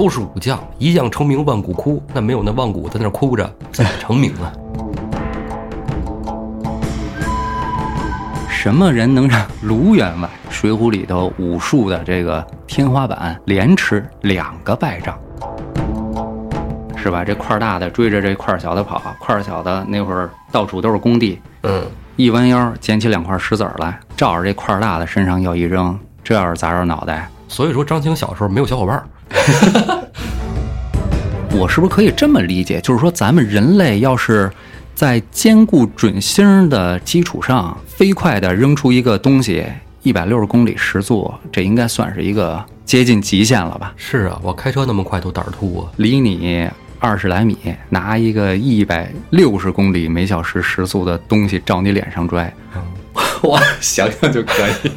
都是武将，一将成名万骨枯。那没有那万骨在那儿哭着，怎么成名啊？什么人能让卢员外《水浒》里头武术的这个天花板连吃两个败仗？是吧？这块大的追着这块小的跑，块小的那会儿到处都是工地，嗯，一弯腰捡起两块石子儿来，照着这块大的身上要一扔，这要是砸着脑袋，所以说张青小时候没有小伙伴儿。我是不是可以这么理解？就是说，咱们人类要是在兼顾准星的基础上，飞快地扔出一个东西，一百六十公里时速，这应该算是一个接近极限了吧？是啊，我开车那么快都胆儿突啊。离你二十来米，拿一个一百六十公里每小时时速的东西照你脸上拽，我想想就可以。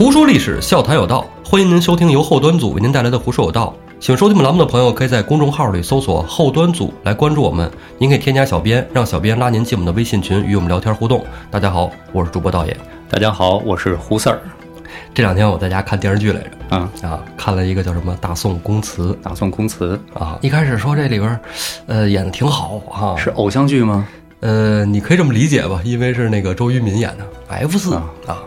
胡说历史，笑谈有道，欢迎您收听由后端组为您带来的《胡说有道》。喜欢收听我们栏目的朋友，可以在公众号里搜索“后端组”来关注我们。您可以添加小编，让小编拉您进我们的微信群，与我们聊天互动。大家好，我是主播导演。大家好，我是胡四儿。这两天我在家看电视剧来着，啊，啊，看了一个叫什么《大宋宫词大宋宫词》》啊。一开始说这里边，呃，演的挺好啊，是偶像剧吗？呃，你可以这么理解吧，因为是那个周渝民演的 F 四啊啊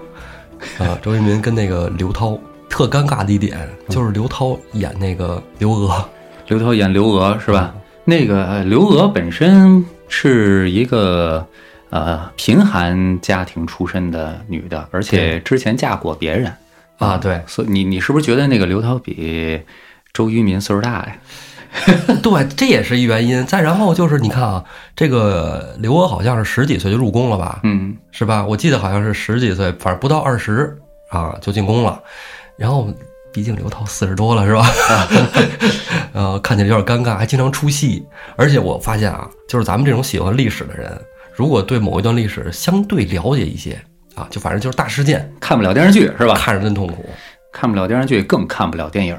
啊，周渝民跟那个刘涛特尴尬的一点就是刘涛演那个刘娥，刘涛演刘娥是吧？那个呃刘娥本身是一个呃贫寒家庭出身的女的，而且之前嫁过别人啊对所以你你是不是觉得那个刘涛比周渝民岁数大呀？对，这也是一原因。再然后就是你看啊，这个刘娥好像是十几岁就入宫了吧？嗯，是吧？我记得好像是十几岁，反正不到二十啊就进宫了。然后毕竟刘涛四十多了，是吧？呃，看起来有点尴尬，还经常出戏。而且我发现啊，就是咱们这种喜欢历史的人，如果对某一段历史相对了解一些啊，就反正就是大事件，看不了电视剧是吧？看着真痛苦。看不了电视剧，更看不了电影。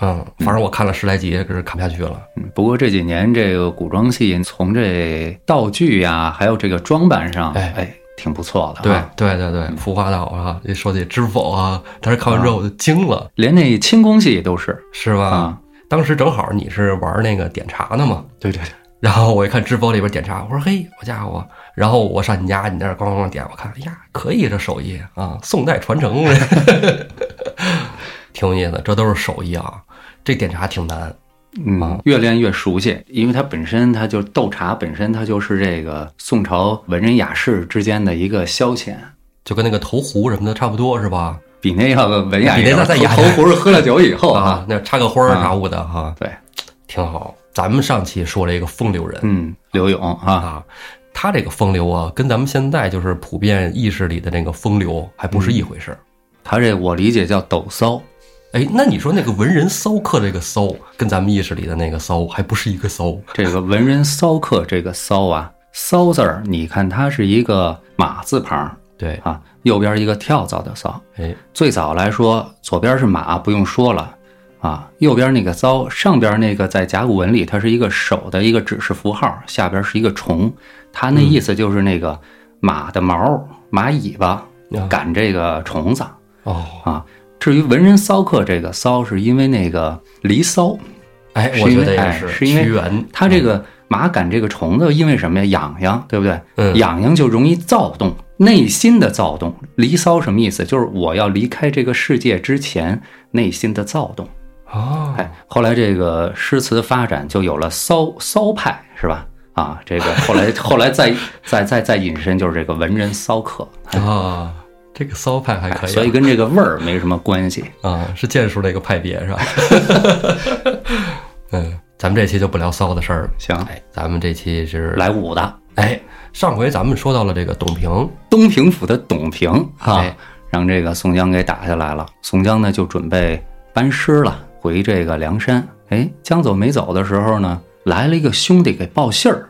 嗯，反正我看了十来集，可是看不下去了。嗯，不过这几年这个古装戏从这道具呀，还有这个装扮上，哎哎，挺不错的、对啊。对对对，服化道啊，一说起知否啊，当时看完之后我就惊了，连那清宫戏都是是吧？啊。当时正好你是玩那个点茶的嘛，对对对，然后我一看知否里边点茶，我说嘿，好家伙！然后我上你家，你那儿咣咣咣点，我看，哎呀，可以这手艺啊，宋代传承，挺有意思。这都是手艺啊，这点茶挺难。嗯，越练越熟悉，因为它本身它就斗茶本身它就是这个宋朝文人雅士之间的一个消遣，就跟那个投壶什么的差不多，是吧？比那要文雅一点。比那再雅投壶是喝了酒以后啊，，那插个花儿啥物的哈，对，挺好。咱们上期说了一个风流人嗯，刘勇啊，啊，他这个风流啊，跟咱们现在就是普遍意识里的那个风流还不是一回事儿。他这我理解叫抖骚，哎，那你说那个文人骚客这个骚，跟咱们意识里的那个骚还不是一个骚？这个文人骚客这个骚啊，骚字儿，你看它是一个马字旁对，啊，右边一个跳蚤的蚤。哎，最早来说，左边是马，不用说了啊，右边那个糟，上边那个在甲骨文里它是一个手的一个指示符号，下边是一个虫，它那意思就是那个马的毛、马尾巴啊赶这个虫子哦，啊。至于文人骚客这个骚，是因为那个《离骚》，哎，我觉得也是是因为屈原，它这个马杆这个虫子，因为什么呀？痒痒，对不对？嗯痒痒就容易躁动，内心的躁动。离骚什么意思？就是我要离开这个世界之前，内心的躁动。哦，哎，后来这个诗词发展就有了骚骚派，是吧？啊，这个后来后来再再再再引申就是这个文人骚客，啊，这个骚派还可以啊，所以跟这个味儿没什么关系。啊是剑术的一个派别是吧？嗯，咱们这期就不聊骚的事儿了。行，哎，咱们这期是来武的，哎，上回咱们说到了这个董平，东平府的董平啊哎，让这个宋江给打下来了。宋江呢就准备班师了，回这个梁山。哎，江走没走的时候呢，来了一个兄弟给报信儿，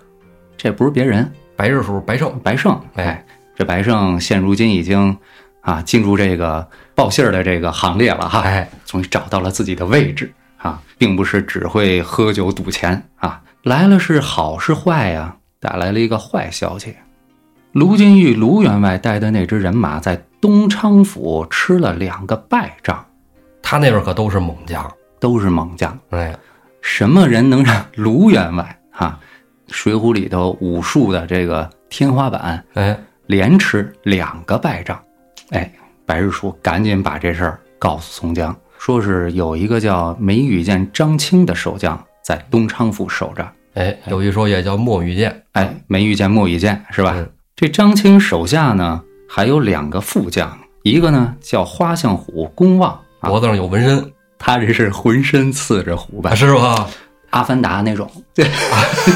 这不是别人，白日叔白胜，白胜。哎，这白胜现如今已经啊进入这个报信儿的这个行列了哈，哎，终于找到了自己的位置啊，并不是只会喝酒赌钱啊，来了是好是坏呀？带来了一个坏消息：卢俊义、卢员外带的那支人马在东昌府吃了两个败仗，他那边可都是猛将，都是猛将。哎，什么人能让卢员外哈，《水浒》里头武术的这个天花板，哎，连吃两个败仗？哎，白日鼠赶紧把这事儿告诉宋江，说是有一个叫梅雨剑张清的守将在东昌府守着。哎，有一说也叫莫羽剑，哎，梅雨剑、莫羽剑是吧？嗯这张清手下呢还有两个副将，一个呢叫花象虎公望，啊，脖子上有纹身，他这是浑身刺着虎斑，是吧？阿凡达那种，对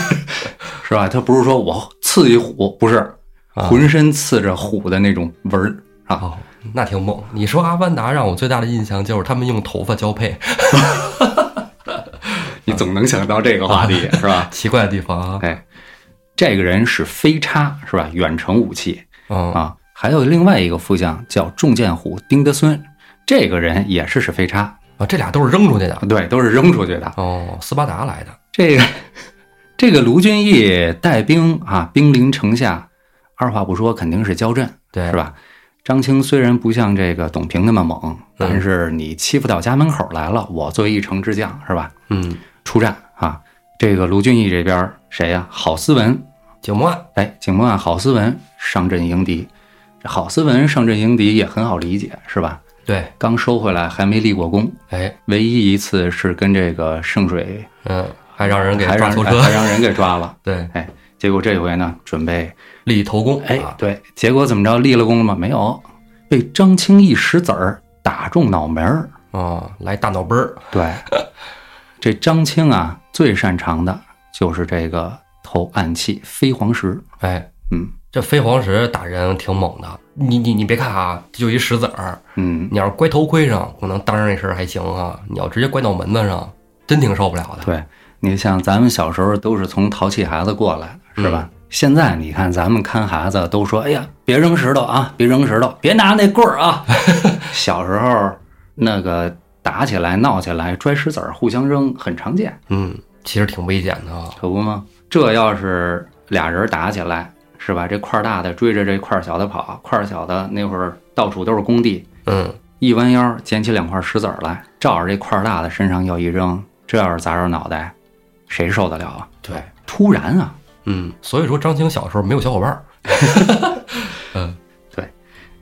是吧？他不是说我刺一虎，不是，啊浑身刺着虎的那种纹儿啊。哦，那挺猛。你说《阿凡达》让我最大的印象就是他们用头发交配，你总能想到这个话题是吧？奇怪的地方啊。哎，这个人是飞叉是吧？远程武器嗯啊。还有另外一个副将叫重剑虎丁德孙，这个人也是是飞叉，啊，这俩都是扔出去的。对，都是扔出去的。哦，斯巴达来的。这个这个卢俊义带兵啊，兵临城下，二话不说肯定是交阵，对，是？吧？张青虽然不像这个董平那么猛，但是你欺负到家门口来了，我作为一城之将，是吧？嗯，出战啊！这个卢俊义这边谁呀、郝思文，景木案。哎，景木案郝思文上阵迎敌。这郝思文上阵迎敌也很好理解，是吧？对，刚收回来还没立过功，哎，唯一一次是跟这个圣水嗯，还让人给抓错车。还让人给抓了。对，哎，结果这回呢，准备立头功。哎啊，对，结果怎么着？立了功了吗？没有，被张青一石子儿打中脑门儿。哦，来大脑杯儿。对，这张青啊，最擅长的就是这个投暗器飞黄石。哎，嗯这飞黄石打人挺猛的。你你你别看啊，就一石子儿，嗯，你要是乖头盔上，可能当上一身还行啊。你要直接乖脑门子上，真挺受不了的。对，你像咱们小时候都是从淘气孩子过来的，是吧？现在你看咱们看孩子都说，哎呀，别扔石头啊，别扔石头，别拿那棍儿啊。小时候那个打起来、闹起来、摔石子儿、互相扔很常见，嗯，其实挺危险的啊。可不吗？这要是俩人打起来，是吧？这块儿大的追着这块儿小的跑，块儿小的那会儿到处都是工地，嗯，一弯腰捡起两块石子儿来，照着这块儿大的身上要一扔，这要是砸着脑袋，谁受得了啊？对，突然啊，嗯，所以说张青小时候没有小伙伴儿。嗯，对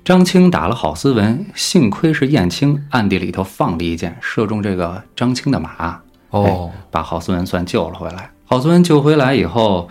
张青打了郝思文，幸亏是燕青暗地里头放了一箭，射中这个张青的马，哦，把郝思文算救了回来。郝思文救回来以后，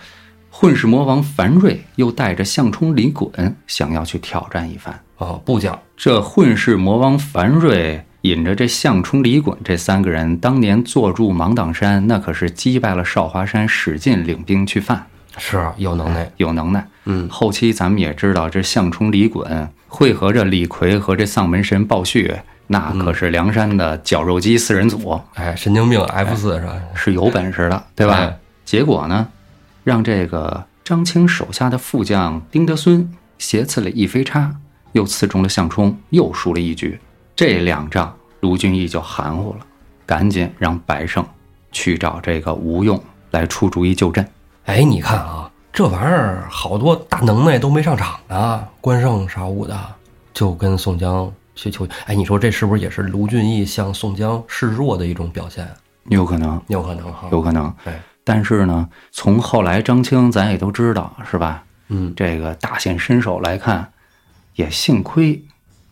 混世魔王樊瑞又带着项冲、李衮想要去挑战一番。哦，不讲。这混世魔王樊瑞引着这项冲、李衮这三个人，当年坐住芒砀山，那可是击败了少华山史进领兵去犯，是有能耐。有能耐。嗯，后期咱们也知道，这项冲、李衮会合着李逵和这丧门神鲍旭，那可是梁山的绞肉机四人组，哎，神经病 F 四是吧？是有本事的，对吧？哎结果呢，让这个张清手下的副将丁德孙斜刺了一飞叉，又刺中了项冲，又输了一局。这两仗，卢俊义就含糊了，赶紧让白胜去找这个吴用来出主意救阵。哎，你看啊，这玩意儿好多大能耐都没上场呢，关胜啥武的，就跟宋江去求。哎，你说这是不是也是卢俊义向宋江示弱的一种表现？有可能，有可能哈。有可能。哎，但是呢，从后来张青咱也都知道，是吧？嗯，这个大显身手来看，也幸亏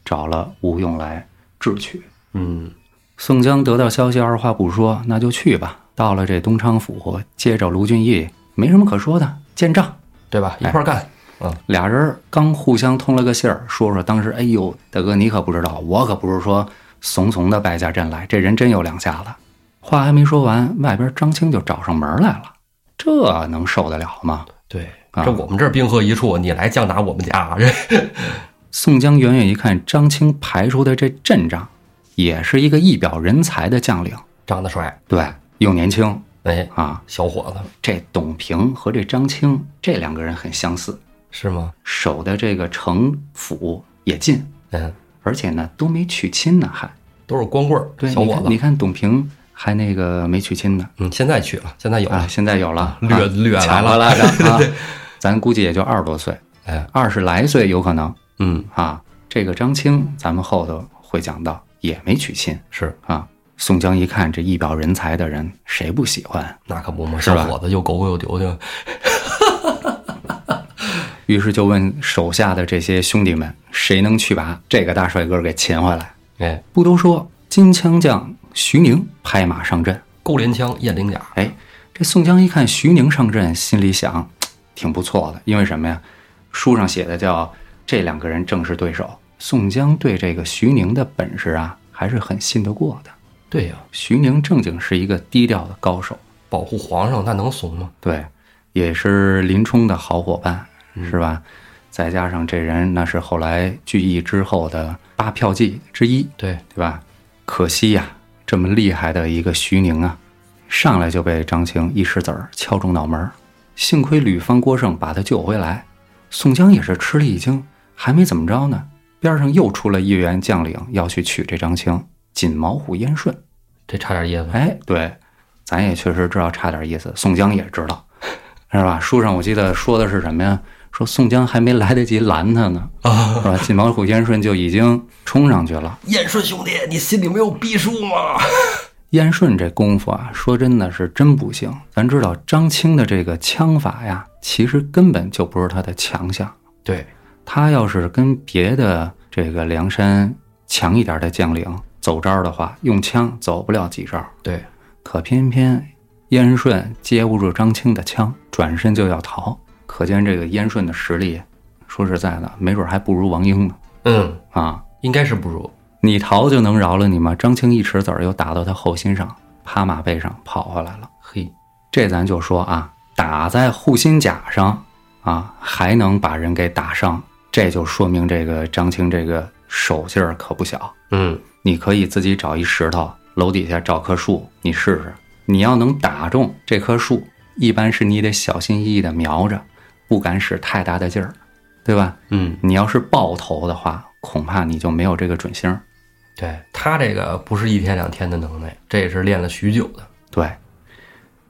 找了吴用来智取。嗯，宋江得到消息，二话不说，那就去吧。到了这东昌府，接着卢俊义，没什么可说的，见账。对吧？一块儿干。嗯，俩人刚互相通了个信儿，说说当时，哎呦，大哥你可不知道，我可不是说怂怂的败下阵来，这人真有两下子。话还没说完，外边张青就找上门来了，这能受得了吗？对，啊这我们这儿兵合一处，你来将打我们家，这 宋江远远一看，张青排出的这阵仗，也是一个一表人才的将领，长得帅。对，又年轻哎，啊。小伙子这董平和这张青这两个人很相似，是吗？守的这个城府也近，嗯，而且呢都没娶亲呢，还都是光棍儿，对。小伙子你看，你看董平还那个没娶亲呢嗯，现在娶了，现在有啊，了，现在有了，略啊略来了来着 啊，咱估计也就二十多岁，哎，二十来岁有可能嗯，啊。这个张青，咱们后头会讲到，也没娶亲是，啊。宋江一看这一表人才的人，谁不喜欢？那可不嘛，小伙子又狗狗又丢丢，于是就问手下的这些兄弟们，谁能去把这个大帅哥给擒回来？哎，不都说金枪将徐宁拍马上阵？勾连枪，验灵甲，哎，这宋江一看徐宁上阵，心里想，挺不错的，因为什么呀？书上写的叫这两个人正是对手。宋江对这个徐宁的本事啊，还是很信得过的。对呀，徐宁正经是一个低调的高手，保护皇上，那能怂吗？对，也是林冲的好伙伴，是吧？再加上这人那是后来聚义之后的八票计之一，对，对吧？可惜呀、这么厉害的一个徐宁啊，上来就被张青一石子儿敲中脑门儿。幸亏吕方、郭盛把他救回来，宋江也是吃了一惊，还没怎么着呢，边上又出了一员将领要去取这张青，锦毛虎燕顺。这差点意思。哎，对，咱也确实知道差点意思，宋江也知道，是吧？书上我记得说的是什么呀？说宋江还没来得及拦他呢，啊是吧？锦毛虎燕顺就已经冲上去了。燕顺兄弟，你心里没有逼数吗？燕顺这功夫啊，说真的是真不行。咱知道张青的这个枪法呀，其实根本就不是他的强项。对，他要是跟别的这个梁山强一点的将领走招的话，用枪走不了几招。对，可偏偏燕顺接不住张青的枪，转身就要逃。可见这个燕顺的实力，说实在的，没准还不如王英呢。嗯，啊，应该是不如。你逃就能饶了你吗？张青一尺子儿又打到他后心上，趴马背上跑回来了。嘿，这咱就说啊，打在护心甲上啊，还能把人给打伤，这就说明这个张青这个手劲儿可不小。嗯，你可以自己找一石头，楼底下找棵树，你试试。你要能打中这棵树，一般是你得小心翼翼地瞄着，不敢使太大的劲儿，对吧？嗯，你要是爆头的话，恐怕你就没有这个准星儿。对他这个不是一天两天的能耐，这也是练了许久的。对，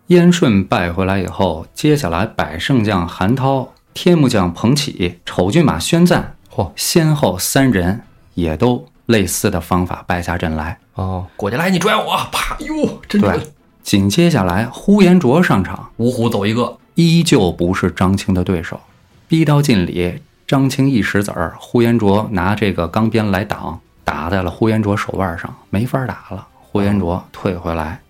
燕顺败回来以后，接下来百胜将韩涛、天目将彭起、丑骏马宣赞，嚯，先后三人也都类似的方法败下阵来。哦，过去来，你拽我，啪，哟，真对准。，紧接下来呼延灼上场，五虎走一个，依旧不是张青的对手，逼到近里，张青一石子儿，呼延灼拿这个钢鞭来挡，打在了呼延灼手腕上，没法打了。呼延灼退回来，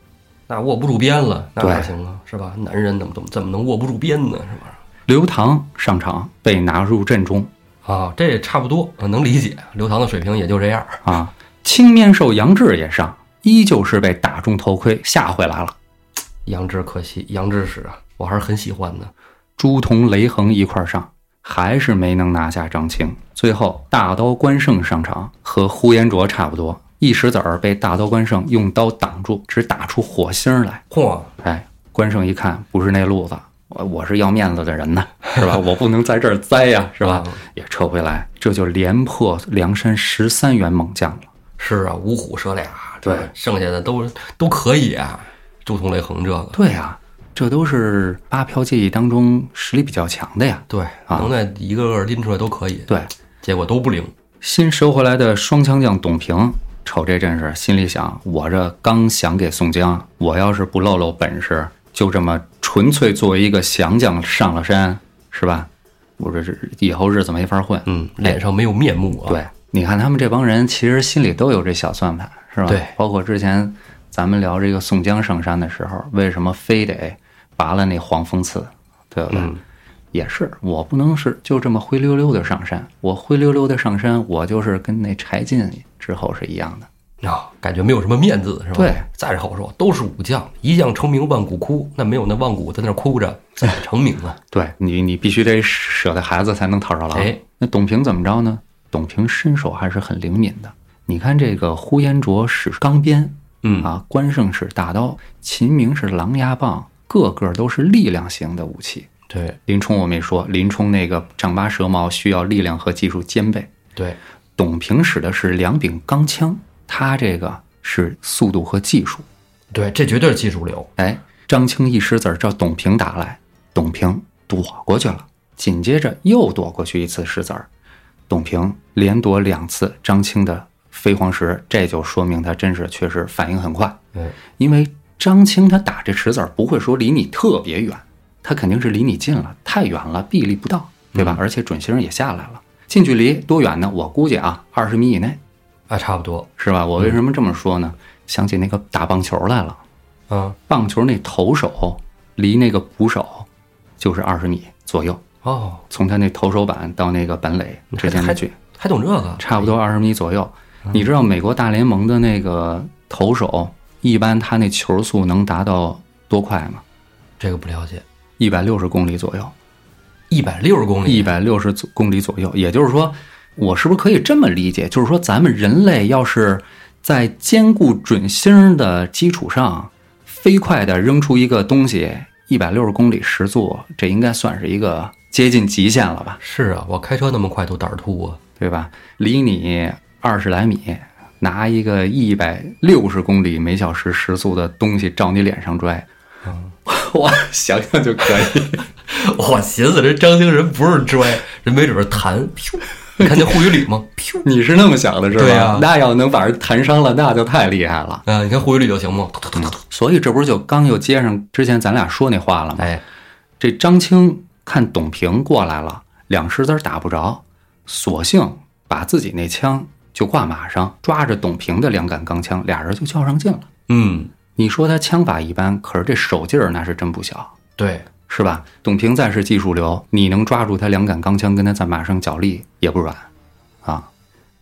那握不住鞭了，那对哪行啊？是吧？男人怎么怎么怎么能握不住鞭呢？是吧？刘唐上场被拿入阵中啊，这也差不多，呃能理解。刘唐的水平也就这样。啊。青面兽杨志也上，依旧是被打中头盔，吓回来了。杨志可惜，杨志史啊，我还是很喜欢的。朱仝、雷横一块儿上，还是没能拿下张青。最后大刀关胜上场，和呼延灼差不多，一石子儿被大刀关胜用刀挡住，只打出火星来。嚯，哎，关胜一看不是那路子，我我是要面子的人呢，是吧？我不能在这儿栽呀，是吧？也撤回来，这就连破梁山十三员猛将了。是啊，五虎射俩，对剩下的都都可以啊。朱仝、雷横这个，对啊、这都是八骠技艺当中实力比较强的呀。对，啊能在一个个拎出来都可以。对，结果都不灵。新收回来的双枪将董平，瞅这阵势，心里想：我这刚想给宋江，我要是不露露本事，就这么纯粹作为一个降将上了山，是吧？我这是以后日子没法混。嗯，脸上没有面目啊。对，你看他们这帮人，其实心里都有这小算盘，是吧？对包括之前咱们聊这个宋江上山的时候，为什么非得拔了那黄蜂刺，对不对？嗯也是，我不能是就这么灰溜溜的上山，我灰溜溜的上山，我就是跟那柴进之后是一样的。啊，感觉没有什么面子，是吧？对，再者好说，都是武将，一将成名万骨枯，那没有那万骨在那儿哭着，怎么成名啊？对你，你必须得舍得孩子才能套上狼。哎，那董平怎么着呢？董平身手还是很灵敏的。你看这个呼延灼使钢鞭，嗯啊，关胜使大刀，秦明是狼牙棒，个个都是力量型的武器。对林冲我没说，林冲那个丈八蛇矛需要力量和技术兼备。对，董平使的是两柄钢枪，他这个是速度和技术。对，这绝对是技术流。哎，张青一石子儿，叫董平打来，董平躲过去了，紧接着又躲过去一次石子儿，董平连躲两次张青的飞黄石，这就说明他真是确实反应很快。嗯，因为张青他打这识字儿不会说离你特别远，他肯定是离你近了，太远了臂力不到，对吧？而且准星也下来了，近距离多远呢？我估计啊，二十米以内，啊，差不多。是吧？我为什么这么说呢？想起那个打棒球来了。嗯，棒球那投手离那个捕手就是二十米左右，哦，从他那投手板到那个本垒之间的距，还懂这个？差不多二十米左右。你知道美国大联盟的那个投手，一般他那球速能达到多快吗？这个不了解。一百六十公里左右，一百六十公里，一百六十公里左右。也就是说，我是不是可以这么理解？就是说，咱们人类要是在兼顾准星的基础上，飞快的扔出一个东西，一百六十公里时速，这应该算是一个接近极限了吧？是啊，我开车那么快都胆儿突啊。对吧？离你二十来米，拿一个一百六十公里每小时时速的东西照你脸上拽，我想想就可以。我寻思这张星人不是拽，人没准是弹，噗！你看见护羽吕吗？你是那么想的，是吧？对呀那要能把人弹伤了，那就太厉害了。啊，你看护羽吕就行吗？所以这不是就刚又接上之前咱俩说那话了吗？哎，这张青看董平过来了，两石子儿打不着，索性把自己那枪就挂马上，抓着董平的两杆钢枪，俩人就较上劲了。嗯，你说他枪法一般，可是这手劲儿那是真不小，对，是吧？董平再是技术流，你能抓住他两杆钢枪，跟他在马上角力也不软啊。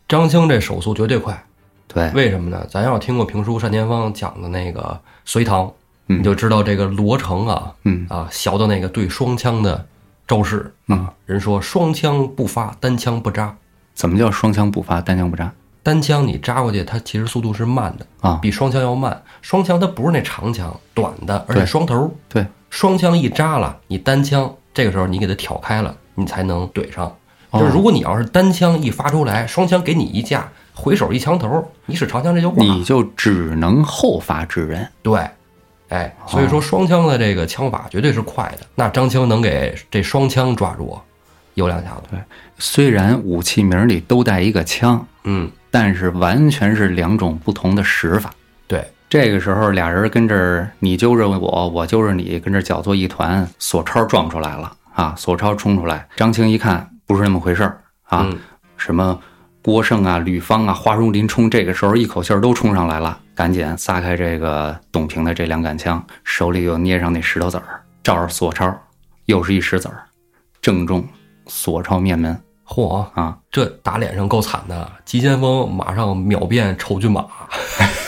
张青这手速绝对快。对，为什么呢？咱要听过评书单田芳讲的那个隋唐，嗯你就知道这个罗成啊，嗯啊，学的那个对双枪的招式啊。人说双枪不发，单枪不扎。怎么叫双枪不发，单枪不扎单枪你扎过去，它其实速度是慢的，啊？比双枪要慢。双枪它不是那长枪，短的，而且双头。对，双枪一扎了，你单枪这个时候你给它挑开了，你才能怼上。哦就是如果你要是单枪一发出来，双枪给你一架，回手一枪头，你使长枪这就挂了。你就只能后发制人。对，哎，所以说双枪的这个枪法绝对是快的。那张青能给这双枪抓住，有两下子。对虽然武器名里都带一个枪，嗯，但是完全是两种不同的使法。对，这个时候，俩人跟这儿你揪着我，我揪着你，跟这儿搅作一团。索超撞出来了啊！索超冲出来，张青一看不是那么回事儿啊，嗯什么郭胜啊、吕方啊、花荣、林冲，这个时候一口气儿都冲上来了，赶紧撒开这个董平的这两杆枪，手里又捏上那石头子儿，照着索超又是一石子儿，正中索超面门嚯，啊！这打脸上够惨的。急先锋马上秒变丑骏马，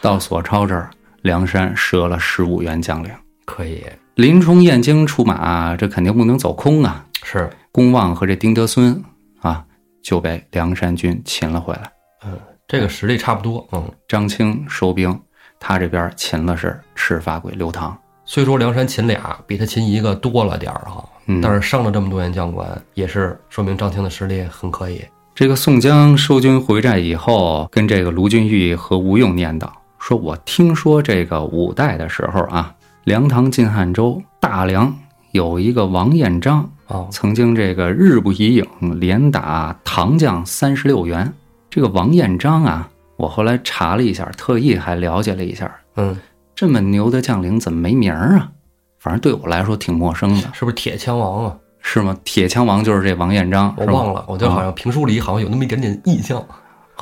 到索超这儿，梁山折了十五员将领。可以林冲、燕京出马，这肯定不能走空啊！是，公望和这丁德孙啊，就被梁山军擒了回来。嗯，这个实力差不多。嗯，张清收兵，他这边擒了是赤发鬼刘唐。虽说梁山擒俩比他擒一个多了点儿哈，嗯但是伤了这么多员将官，也是说明张清的实力很可以。这个宋江收军回寨以后，跟这个卢俊义和吴用念叨说：“我听说这个五代的时候啊，梁唐晋汉周大梁有一个王彦章，哦，曾经这个日不以影，连打唐将三十六员。这个王彦章啊，我后来查了一下，特意还了解了一下，嗯，这么牛的将领怎么没名儿啊？反正对我来说挺陌生的，是不是铁枪王啊？是吗？铁枪王就是这王彦章，我忘了，我觉得好像评书里好像有那么一点点印象。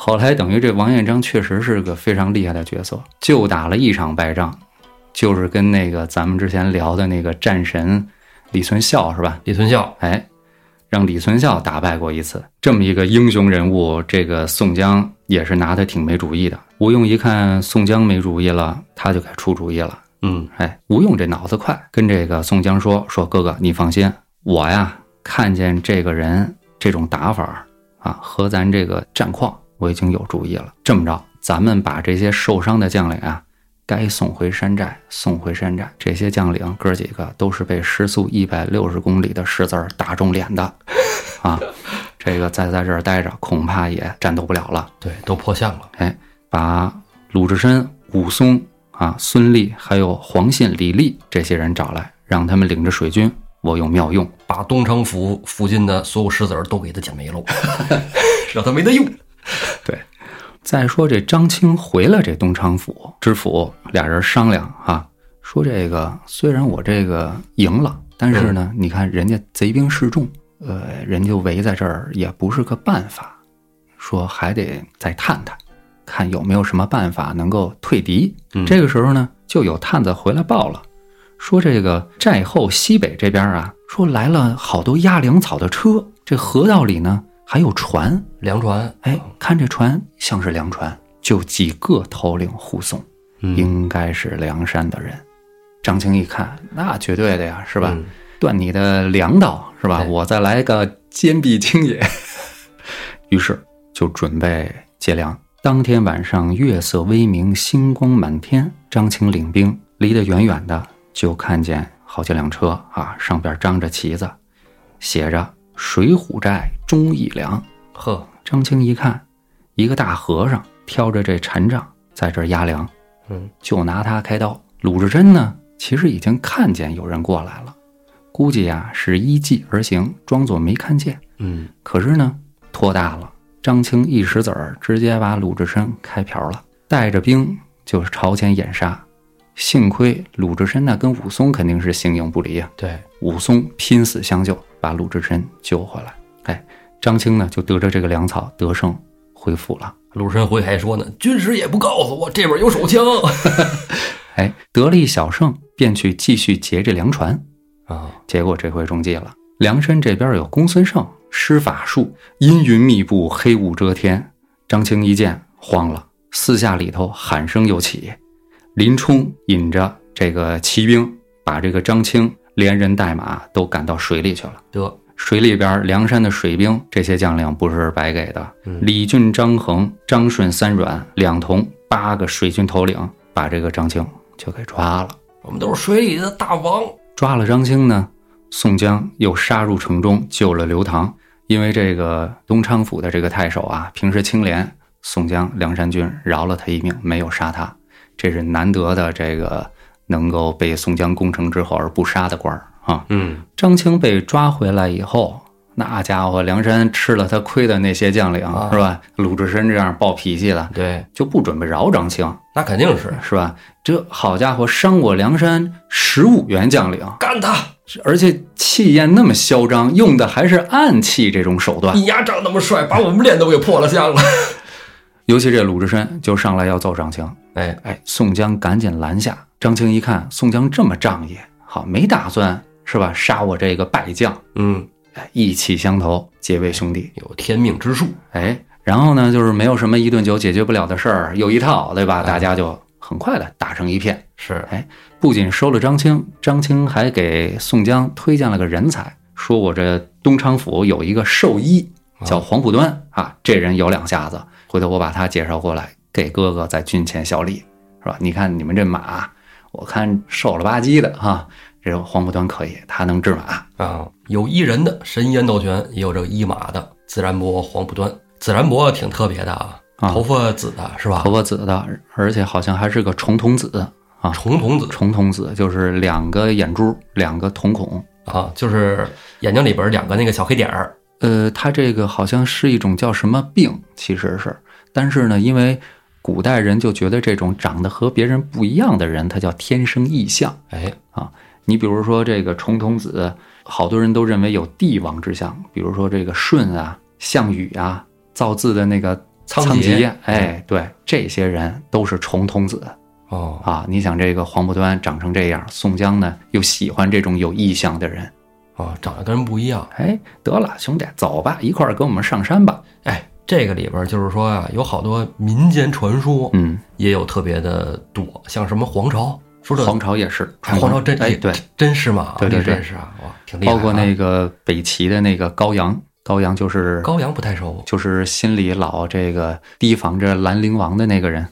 后来等于这王彦章确实是个非常厉害的角色，就打了一场败仗，就是跟那个咱们之前聊的那个战神李存孝是吧？李存孝，哎，让李存孝打败过一次，这么一个英雄人物，这个宋江也是拿他挺没主意的。吴用一看宋江没主意了，他就该出主意了。嗯，哎，吴用这脑子快，跟这个宋江说：“说哥哥，你放心，我呀看见这个人这种打法啊，和咱这个战况，我已经有主意了。这么着，咱们把这些受伤的将领啊，该送回山寨，送回山寨。这些将领哥几个都是被时速一百六十公里的石子儿打中脸的，啊，这个再在这儿待着，恐怕也战斗不了了。对，都破相了。哎，把鲁智深、武松啊孙立还有黄信、李立这些人找来，让他们领着水军，我有妙用。把东城府附近的所有石子儿都给他捡没了，让他没得用。对，再说这张青回了这东昌府知府，俩人商量啊，说这个虽然我这个赢了，但是呢，你看人家贼兵势众，呃，人就围在这儿也不是个办法，说还得再探探，看有没有什么办法能够退敌。嗯这个时候呢，就有探子回来报了，说这个寨后西北这边啊，说来了好多压粮草的车，这河道里呢还有船。粮船，哎，看这船像是粮船，就几个头领护送，嗯应该是梁山的人。张青一看，那绝对的呀，是吧？嗯断你的粮道是吧？我再来个坚壁清野。于是就准备接粮。当天晚上，月色微明，星光满天。张青领兵离得远远的，就看见好几辆车啊，上边张着旗子，写着“水浒寨忠义粮”。呵，张青一看，一个大和尚挑着这禅杖在这儿压粮，嗯，就拿他开刀。鲁智深呢，其实已经看见有人过来了，估计呀是依计而行，装作没看见。嗯，可是呢，托大了，张青一石子儿直接把鲁智深开瓢了，带着兵就是朝前掩杀。幸亏鲁智深呢跟武松肯定是形影不离呀、对，武松拼死相救，把鲁智深救回来。哎，张青呢就得着这个粮草得胜回府了。鲁智深回还说呢，军师也不告诉我这边有手枪 哎，得了一小胜，便去继续劫这粮船。啊，结果这回中计了，梁山这边有公孙胜施法术，阴云密布，黑雾遮天。张青一见慌了，四下里头喊声又起。林冲引着这个骑兵，把这个张青连人带马都赶到水里去了。得，水里边，梁山的水兵这些将领不是白给的。嗯李俊、张衡、张顺、三阮两同八个水军头领，把这个张清就给抓了。我们都是水里的大王。抓了张清呢，宋江又杀入城中救了刘唐。因为这个东昌府的这个太守啊，平时清廉，宋江梁山军饶了他一命，没有杀他，这是难得的这个能够被宋江攻城之后而不杀的官儿啊。嗯，张青被抓回来以后，那家伙梁山吃了他亏的那些将领、啊是吧？鲁智深这样暴脾气的，对，就不准备饶张青那肯定是是吧？这好家伙，伤我梁山十五员将领，干他！而且气焰那么嚣张，用的还是暗器这种手段。你丫长那么帅，把我们脸都给破了相了。尤其这鲁智深就上来要揍张青，哎，哎，宋江赶紧拦下。张青一看宋江这么仗义，好没打算是吧？杀我这个败将，嗯，哎，意气相投，结为兄弟。有天命之术。哎，然后呢，就是没有什么一顿酒解决不了的事儿，有一套，对吧？哎大家就很快的打成一片。是，哎不仅收了张青，张青还给宋江推荐了个人才，说我这东昌府有一个兽医叫黄浦端啊，这人有两下子，回头我把他介绍过来，给哥哥在军前效力，是吧？你看你们这马，我看瘦了吧唧的哈、这黄浦端可以，他能治马。啊，有一人的神烟道拳，也有这个医马的自然伯黄浦端。自然伯挺特别的啊，啊头发紫的是吧头？发紫的，而且好像还是个重瞳子啊，重瞳子重瞳子就是两个眼珠，两个瞳孔。啊，就是眼睛里边两个那个小黑点儿。呃，它这个好像是一种叫什么病，其实是，但是呢，因为古代人就觉得这种长得和别人不一样的人，他叫天生异象。哎啊，你比如说这个重瞳子，好多人都认为有帝王之相，比如说这个舜啊、项羽啊，造字的那个仓颉颉哎，对，这些人都是重瞳子哦，啊。你想这个黄伯端长成这样，宋江呢又喜欢这种有异象的人，哦，长得跟人不一样。哎，得了，兄弟，走吧，一块儿跟我们上山吧。哎，这个里边就是说啊，有好多民间传说，嗯，也有特别的多，像什么皇朝，说这皇朝也是，黄巢真哎，对，真是吗？对对对。真是啊，哇，挺厉害啊。包括那个北齐的那个高阳，高阳就是高阳不太熟。就是心里老这个提防着兰陵王的那个人，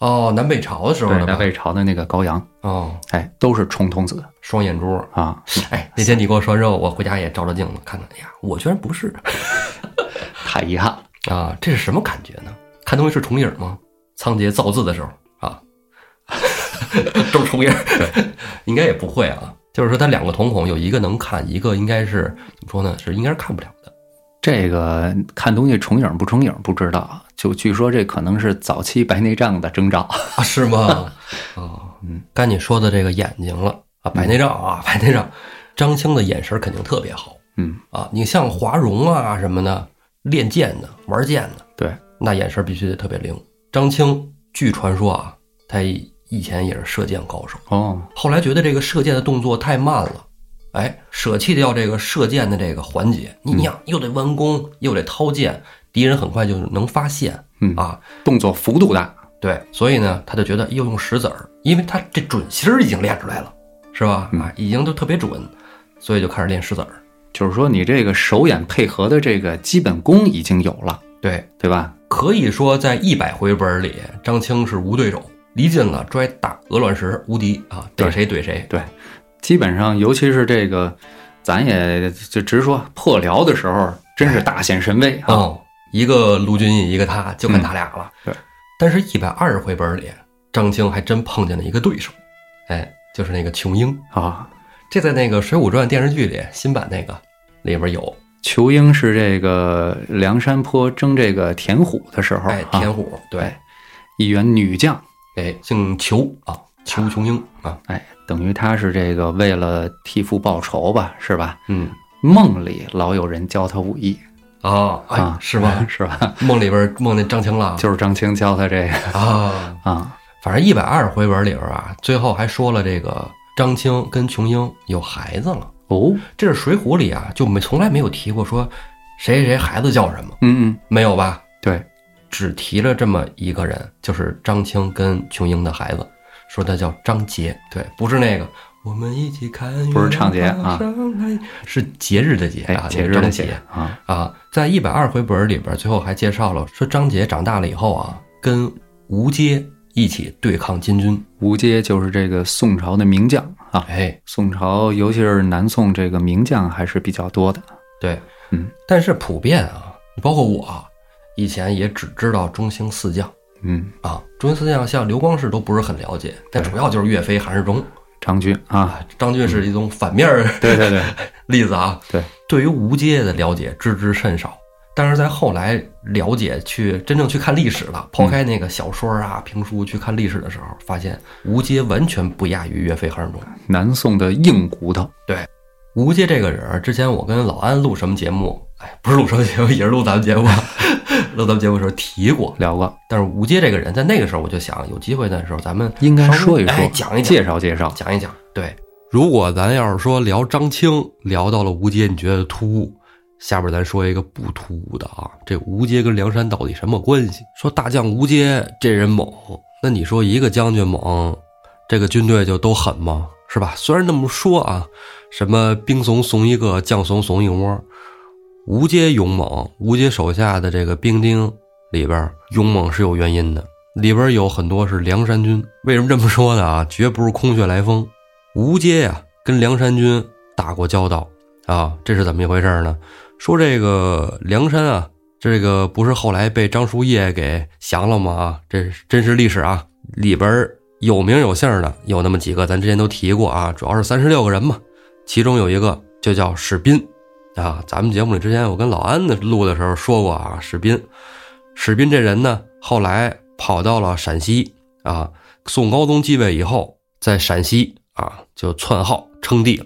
哦，南北朝的时候，的南？北朝的那个高阳，哦，哎，都是重瞳子。双眼珠。啊，哎，那天你给我说完之后，我回家也照照镜子看看，哎呀，我居然不是。太遗憾了。啊！这是什么感觉呢？看东西是重影吗？仓颉造字的时候啊，都是重影，应该也不会啊。就是说，他两个瞳孔有一个能看，一个应该是怎么说呢？是应该是看不了的。这个看东西重影不重影不知道，就据说这可能是早期白内障的征兆。啊，是吗？哦，嗯，该你说的这个眼睛了啊，白内障啊，白内障。张青的眼神肯定特别好，嗯啊，你像华容啊什么的，练剑的、玩剑的，对，那眼神必须得特别灵。张青据传说啊，他以前也是射箭高手，哦，后来觉得这个射箭的动作太慢了，哎，舍弃掉这个射箭的这个环节，你你想又得弯弓又得掏箭，敌人很快就能发现，嗯。啊，动作幅度大，对，所以呢，他就觉得又用石子儿，因为他这准心儿已经练出来了，是吧？啊，已经都特别准，所以就开始练石子儿。就是说你这个手眼配合的这个基本功已经有了，对，对吧？可以说在一百回本里，张青是无对手，离近了拽打鹅卵石无敌啊，逮谁怼谁。对，基本上尤其是这个，咱也就直说破辽的时候，真是大显神威啊！哦，一个卢俊义，一个他，就看他俩了。对，但是，一百二十回本里，张青还真碰见了一个对手，哎，就是那个琼英。啊，这在那个《水浒传》电视剧里新版那个里边有，裘英是这个梁山坡征这个田虎的时候，哎，啊田虎，对，哎一员女将，哎，姓裘啊，裘琼英啊，哎，等于他是这个为了替父报仇吧，是吧？嗯，梦里老有人教他武艺。哦，哎啊，，是吧？是吧？梦里边梦见张青了。就是张青教他这个。啊，啊，反正一百二十回本里边啊，最后还说了这个张青跟琼英有孩子了。哦，这是《水浒》里啊，就没从来没有提过说谁谁谁孩子叫什么，嗯嗯，没有吧？对，只提了这么一个人，就是张青跟琼英的孩子，说他叫张杰，对，不是那个。我们一起看不是唱节啊。是节日的节哎啊，，节日的节啊，啊，在一百二回本里边，最后还介绍了说张杰长大了以后啊，跟吴阶一起对抗金军，吴阶就是这个宋朝的名将啊。哎，宋朝，尤其是南宋，这个名将还是比较多的。对，嗯，但是普遍啊，包括我啊，以前也只知道中兴四将。嗯，啊，中兴四将像刘光世都不是很了解，但主要就是岳飞、韩世忠张军啊，啊。张俊是一种反面儿对对对，例子啊。对，对于吴阶的了解知之甚少，但是在后来了解去真正去看历史了，抛开那个小说啊、评书去看历史的时候，发现吴阶完全不亚于岳飞、韩世忠。南宋的硬骨头。对吴阶这个人儿，之前我跟老安录什么节目，哎，不是录什么节目，也是录咱们节目，录咱们节目的时候提过。聊过，但是吴阶这个人，在那个时候我就想，有机会的时候咱们应该说一说，哎讲一讲，介绍介绍。讲一讲。对，如果咱要是说聊张清，聊到了吴阶，你觉得突兀？下边咱说一个不突兀的啊，这吴阶跟梁山到底什么关系？说大将吴阶这人猛，那你说一个将军猛，这个军队就都狠吗？是吧？虽然那么说啊，什么兵怂怂一个，将怂怂一窝，吴阶勇猛，吴阶手下的这个兵丁里边勇猛是有原因的，里边有很多是梁山军。为什么这么说呢？啊，绝不是空穴来风。吴阶呀、跟梁山军打过交道啊，这是怎么一回事呢？说这个梁山啊，这个不是后来被张叔夜给降了吗？啊，这是真实历史啊，里边有名有姓的有那么几个，咱之前都提过啊，主要是三十六个人嘛，其中有一个就叫史斌啊。咱们节目里之前我跟老安的录的时候说过啊，史斌，史斌这人呢，后来跑到了陕西啊。宋高宗继位以后，在陕西啊就篡号称帝了。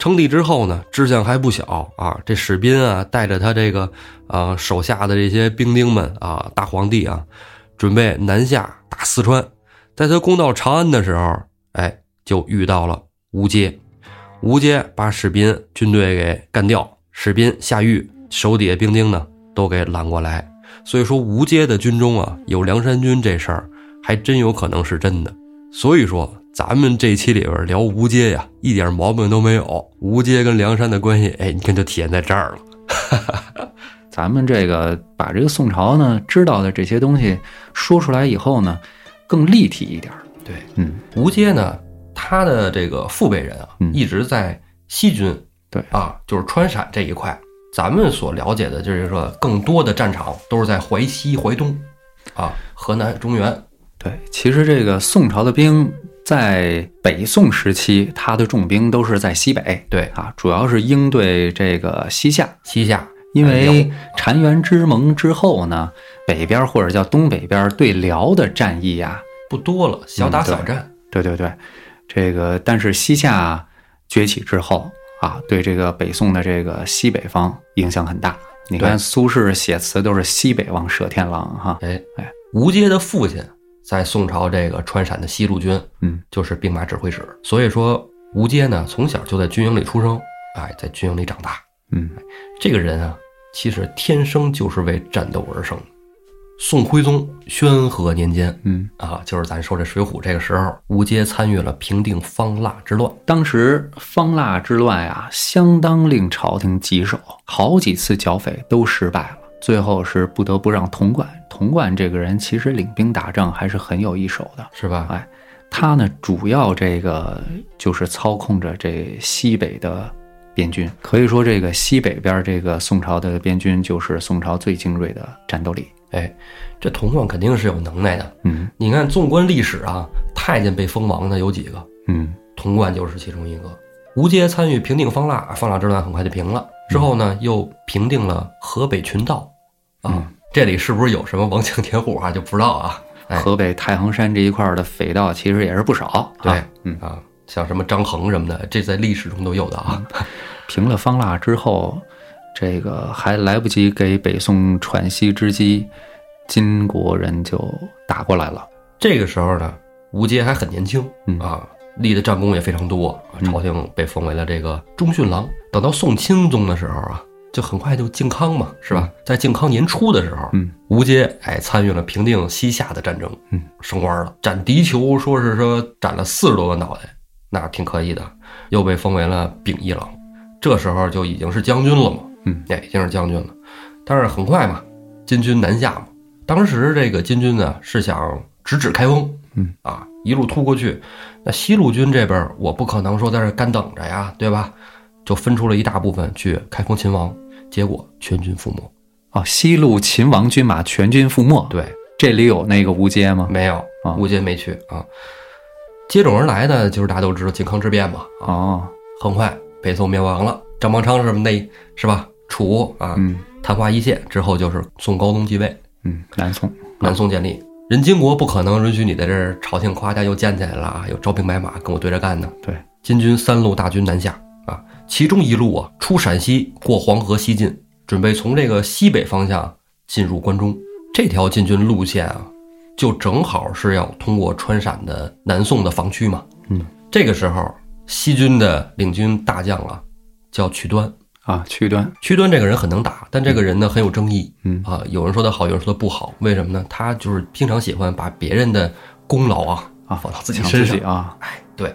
称帝之后呢，志向还不小啊。这史斌啊，带着他这个啊手下的这些兵丁们啊，大皇帝啊，准备南下打四川。在他攻到长安的时候，哎，就遇到了吴阶。吴阶把史斌军队给干掉，史斌下狱，手底下兵丁呢都给揽过来。所以说，吴阶的军中啊有梁山军这事儿，还真有可能是真的。所以说，咱们这期里边聊吴阶呀，一点毛病都没有。吴阶跟梁山的关系，哎，你看就体现在这儿了。咱们这个把这个宋朝呢知道的这些东西说出来以后呢，更立体一点儿。对，嗯，吴阶呢，他的这个父辈人啊，嗯一直在西军，对啊，就是川陕这一块。咱们所了解的就是说，更多的战场都是在淮西、淮东，啊，河南、中原。对，其实这个宋朝的兵在北宋时期，他的重兵都是在西北。对，啊，主要是应对这个西夏。西夏，因为澶渊之盟之后呢，北边或者叫东北边对辽的战役啊、不多了，小打嗯对小战。对。对对，这个但是西夏崛起之后啊，对这个北宋的这个西北方影响很大。你看苏轼写词都是西北望射天狼哈，哎哎，吴阶的父亲在宋朝这个川陕的西路军，嗯，就是兵马指挥使。所以说，吴阶呢从小就在军营里出生，哎，在军营里长大。嗯这个人啊，其实天生就是为战斗而生。宋徽宗宣和年间嗯，啊，就是咱说这《水浒》这个时候，吴阶参与了平定方腊之乱。当时方腊之乱呀，相当令朝廷棘手，好几次剿匪都失败了，最后是不得不让童贯。童贯这个人其实领兵打仗还是很有一手的，是吧？哎，他呢主要这个就是操控着这西北的边军，可以说这个西北边这个宋朝的边军就是宋朝最精锐的战斗力。哎，这童贯肯定是有能耐的。嗯你看，纵观历史啊，太监被封王的有几个？嗯童贯就是其中一个。吴阶参与平定方腊，方腊之乱很快就平了。之后呢，又平定了河北群盗。啊，嗯这里是不是有什么王强田虎啊？就不知道啊。哎，河北太行山这一块的匪盗其实也是不少。对啊，嗯。啊，像什么张衡什么的，这在历史中都有的啊。平了方腊之后，这个还来不及给北宋喘息之机，金国人就打过来了。这个时候呢，吴阶还很年轻嗯啊，立的战功也非常多啊，朝廷被封为了这个中训郎。等到宋钦宗的时候啊，就很快就靖康嘛，是吧？在靖康年初的时候，嗯，吴阶哎参与了平定西夏的战争，嗯，升官了，斩敌酋，说是说斩了四十多个脑袋，那挺可以的，又被封为了秉义郎。这时候就已经是将军了嘛，嗯，哎，已经是将军了。但是很快嘛，金军南下嘛，当时这个金军呢是想直指开封，嗯啊，一路突过去。那西路军这边我不可能说在这儿干等着呀，对吧？就分出了一大部分去开封秦王，结果全军覆没。哦，西路秦王军马全军覆没。对，这里有那个吴阶吗？没有啊，吴阶没去啊。接踵而来的就是大家都知道靖康之变嘛，啊，哦，很快北宋灭亡了，张邦昌什么的，是吧？楚啊，嗯昙花一现之后就是宋高宗继位，嗯，南宋。南宋建立。人金国不可能允许你在这儿朝廷夸家又建起来了，又招兵买马跟我对着干呢。对，金军三路大军南下啊，其中一路啊出陕西，过黄河西进，准备从这个西北方向进入关中。这条进军路线啊，就正好是要通过川陕的南宋的防区嘛。嗯，这个时候西军的领军大将啊叫曲端。啊，曲端。曲端这个人很能打，但这个人呢很有争议。嗯啊，有人说他好，有人说他不好。为什么呢？他就是经常喜欢把别人的功劳啊啊，放到自己身上。啊，哎，对。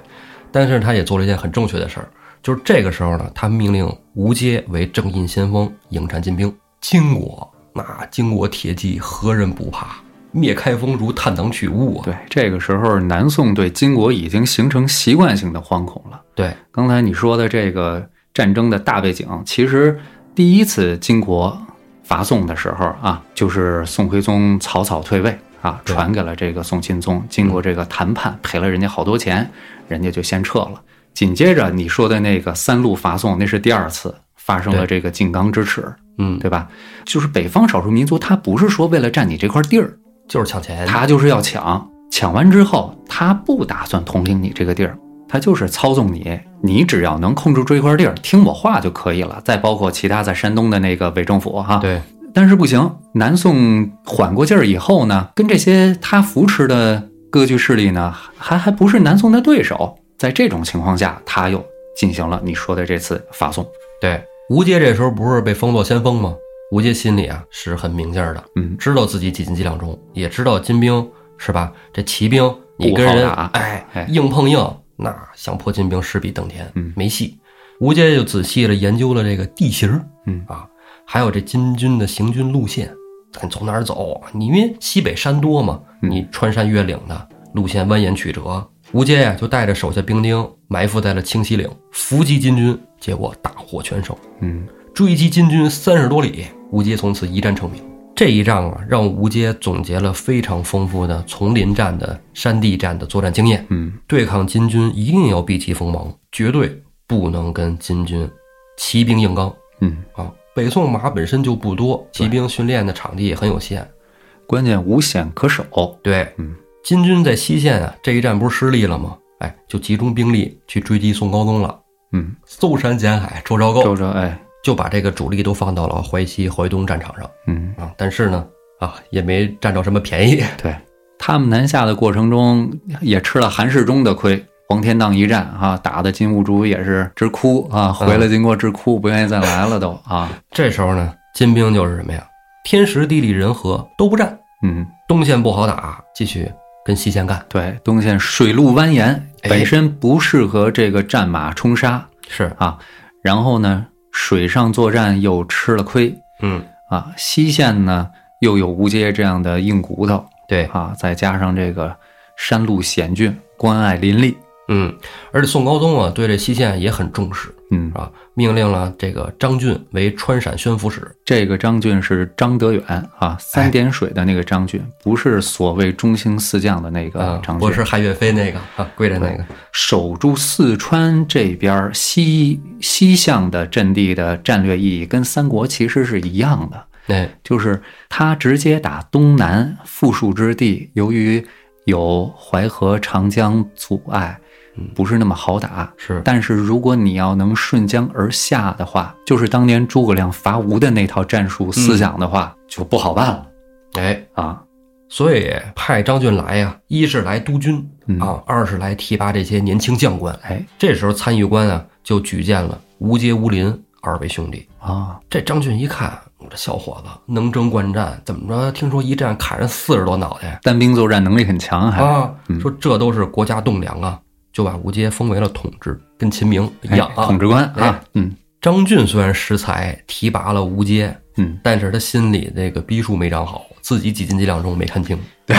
但是他也做了一件很正确的事儿，就是这个时候呢，他命令吴阶为正印先锋，迎战金兵。金国那金国铁骑何人不怕？灭开封如探囊取物啊！对，这个时候南宋对金国已经形成习惯性的惶恐了。对刚才你说的这个战争的大背景，其实第一次金国伐宋的时候啊，就是宋徽宗草草退位啊，传给了这个宋钦宗。经过这个谈判，赔了人家好多钱，人家就先撤了。紧接着你说的那个三路伐宋，那是第二次发生了这个靖刚之耻，嗯，对吧？就是北方少数民族，他不是说为了占你这块地儿，就是抢钱。他就是要抢，抢完之后，他不打算统领你这个地儿，他就是操纵你，你只要能控制住这块地儿，听我话就可以了。再包括其他在山东的那个伪政府哈，对但是不行，南宋缓过劲儿以后呢，跟这些他扶持的割据势力呢，还还不是南宋的对手。在这种情况下，他又进行了你说的这次发送。对，吴阶这时候不是被封作先锋吗？吴阶心里啊是很明镜儿的，嗯，知道自己几斤几两重，也知道金兵是吧？这骑兵你跟人哎哎硬碰硬，那想破金兵势比登天，嗯没戏。吴阶就仔细的研究了这个地形，嗯啊，还有这金军的行军路线，看从哪儿走。你因为西北山多嘛，嗯你穿山越岭的路线蜿蜒曲折。吴阶呀就带着手下兵丁埋伏在了清溪岭，伏击金军，结果大获全胜。嗯，追击金军三十多里，吴阶从此一战成名。这一仗啊，让吴阶总结了非常丰富的丛林战的、山地战的作战经验。嗯，对抗金军一定要避其锋芒，绝对不能跟金军骑兵硬刚嗯，啊！北宋马本身就不多，骑兵训练的场地也很有限。关键无险可守。对，嗯，金军在西线啊，这一战不是失利了吗？哎，就集中兵力去追击宋高宗了。嗯，搜山捡海，周昭构周周，哎，就把这个主力都放到了淮西、淮东战场上嗯，啊。但是呢，啊，也没占着什么便宜。对他们南下的过程中也吃了韩世忠的亏。黄天荡一战啊，打的金兀术也是直哭啊，回了金国直哭，不愿意再来了都啊。这时候呢，金兵就是什么呀？天时地利人和都不占，嗯，东线不好打，继续跟西线干。对，东线水路蜿蜒，哎本身不适合这个战马冲杀是，啊。然后呢，水上作战又吃了亏嗯，啊。西线呢又有吴阶这样的硬骨头对，啊，再加上这个山路险峻，关隘林立，嗯，而且宋高宗啊，对这西线也很重视嗯，啊，命令了这个张俊为川陕宣抚使。这个张俊是张德远啊，三点水的那个张俊，不是所谓中兴四将的那个啊，张俊，不是汉岳飞那个啊，跪着那个。守住四川这边西西向的阵地的战略意义跟三国其实是一样的，哎，就是他直接打东南富庶之地，由于有淮河、长江阻碍，不是那么好打。是，但是如果你要能顺江而下的话，就是当年诸葛亮伐吴的那套战术思想的话，就不好办了哎，啊。所以派张俊来呀，一是来督军嗯啊，二是来提拔这些年轻将官。哎这时候参议官啊，就举荐了吴阶、吴林二位兄弟。啊，这张俊一看，我这小伙子能征惯战，怎么着？听说一战砍人四十多脑袋单兵作战能力很强，还啊，说这都是国家栋梁啊，就把吴阶封为了统治，跟秦明一样啊。哎统治官啊哎，嗯张俊虽然识才，提拔了吴阶，嗯，但是他心里这个逼数没长好，自己几斤几两重没看清。对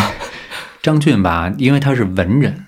张俊吧，因为他是文人，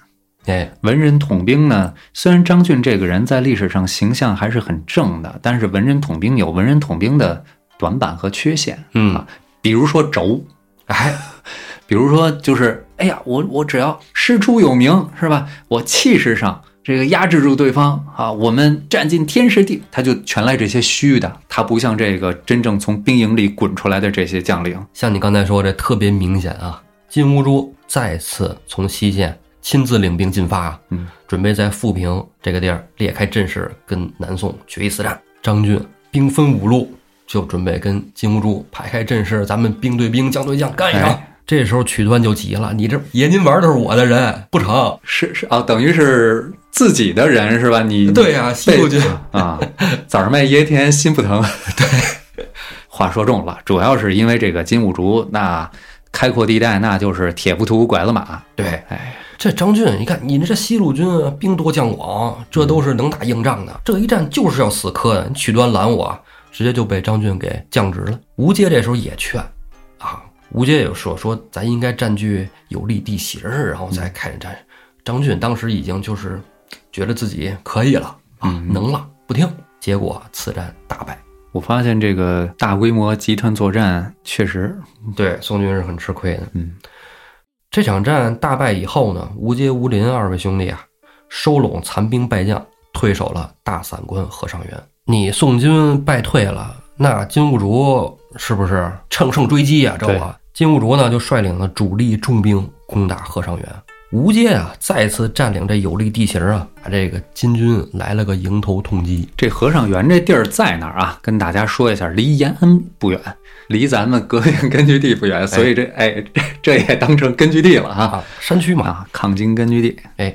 哎，文人统兵呢，虽然张俊这个人在历史上形象还是很正的，但是文人统兵有文人统兵的短板和缺陷，嗯。啊，比如说轴，哎，比如说就是，哎呀，我我只要师出有名是吧？我气势上这个压制住对方啊，我们占尽天时地，他就全赖这些虚的，他不像这个真正从兵营里滚出来的这些将领，像你刚才说这特别明显啊，金兀术再次从西线亲自领兵进发，嗯，准备在富平这个地儿裂开阵势，跟南宋决一死战。张俊兵分五路，就准备跟金兀术排开阵势，咱们兵对兵，将对将干一场。哎这时候曲端就急了：“你这爷您玩的是我的人，不成？是是啊，等于是自己的人是吧？你对呀、西路军啊，早上卖爷田心不疼。对，话说重了，主要是因为这个金兀术那开阔地带，那就是铁不图拐子马。对，哎，这张俊，你看你这西路军啊兵多将广，这都是能打硬仗的。这一战就是要死磕的，你曲端拦我，直接就被张俊给降职了。吴阶这时候也劝啊，吴阶也说说咱应该占据有利地形，然后再开展战事。张俊当时已经就是觉得自己可以了啊，能了，不听。结果此战大败，我发现这个大规模集团作战确实，对宋军是很吃亏的。嗯，这场战大败以后呢，吴阶、吴林二位兄弟啊，收拢残兵败将，退守了大散关和尚原。你宋军败退了，那金兀术是不是乘胜追击呀、这对我金兀术呢，就率领了主力重兵攻打和尚原。吴阶啊，再次占领这有利地形啊，把这个金军来了个迎头痛击。这和尚原这地儿在哪儿啊？跟大家说一下，离延安不远，离咱们革命根据地不远，所以这哎这这也当成根据地了哈啊，山区嘛，啊，抗金根据地。哎，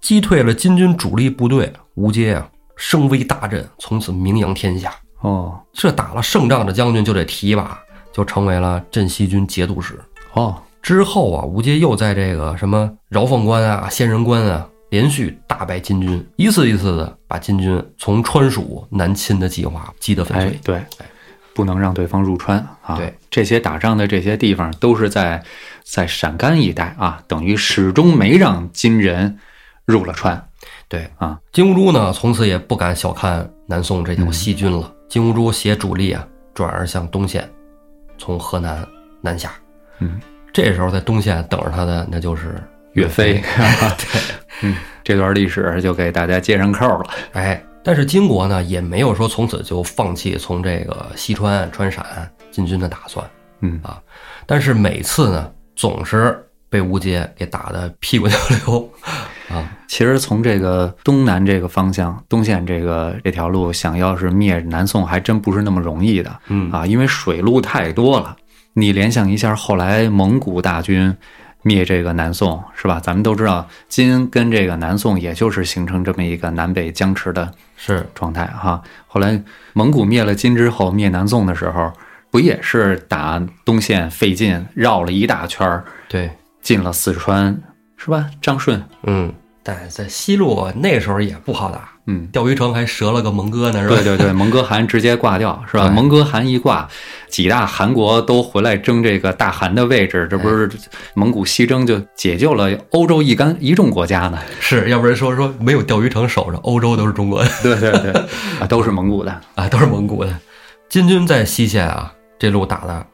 击退了金军主力部队，吴阶啊声威大振，从此名扬天下。哦这打了胜仗的将军就得提拔，就成为了镇西军节度使。哦，之后啊，吴阶又在这个什么饶凤关啊、仙人关啊，连续大败金军，一次一次的把金军从川蜀南侵的计划击得粉碎。哎对，不能让对方入川啊。对，这些打仗的这些地方都是在在陕甘一带啊，等于始终没让金人入了川。对啊，金兀术呢，从此也不敢小看南宋这条西军了。金兀术携主力啊，转而向东线，从河南南下。嗯，这时候在东线等着他的那就是岳飞。对，嗯，这段历史就给大家接上扣了。哎，但是金国呢也没有说从此就放弃从这个西川、川陕进军的打算。嗯啊，但是每次呢总是被吴杰给打得屁股尿 流啊。其实从这个东南这个方向，东线这个这条路，想要是灭南宋，还真不是那么容易的。嗯啊，因为水路太多了。你联想一下，后来蒙古大军灭这个南宋，是吧？咱们都知道，金跟这个南宋，也就是形成这么一个南北僵持的是状态哈。后来蒙古灭了金之后，灭南宋的时候，不也是打东线费劲，绕了一大圈儿，对，进了四川，是吧？张顺，嗯，但在西路那时候也不好打，嗯，钓鱼城还折了个蒙哥呢，是吧？对对对，蒙哥汗直接挂掉，是吧？蒙哥汗一挂，几大汗国都回来争这个大汗的位置，这不是蒙古西征就解救了欧洲一干一众国家呢？是要不然说说没有钓鱼城守着，欧洲都是中国的对对对，啊，都是蒙古的。啊，都是蒙古的。金军在西线啊，这路打的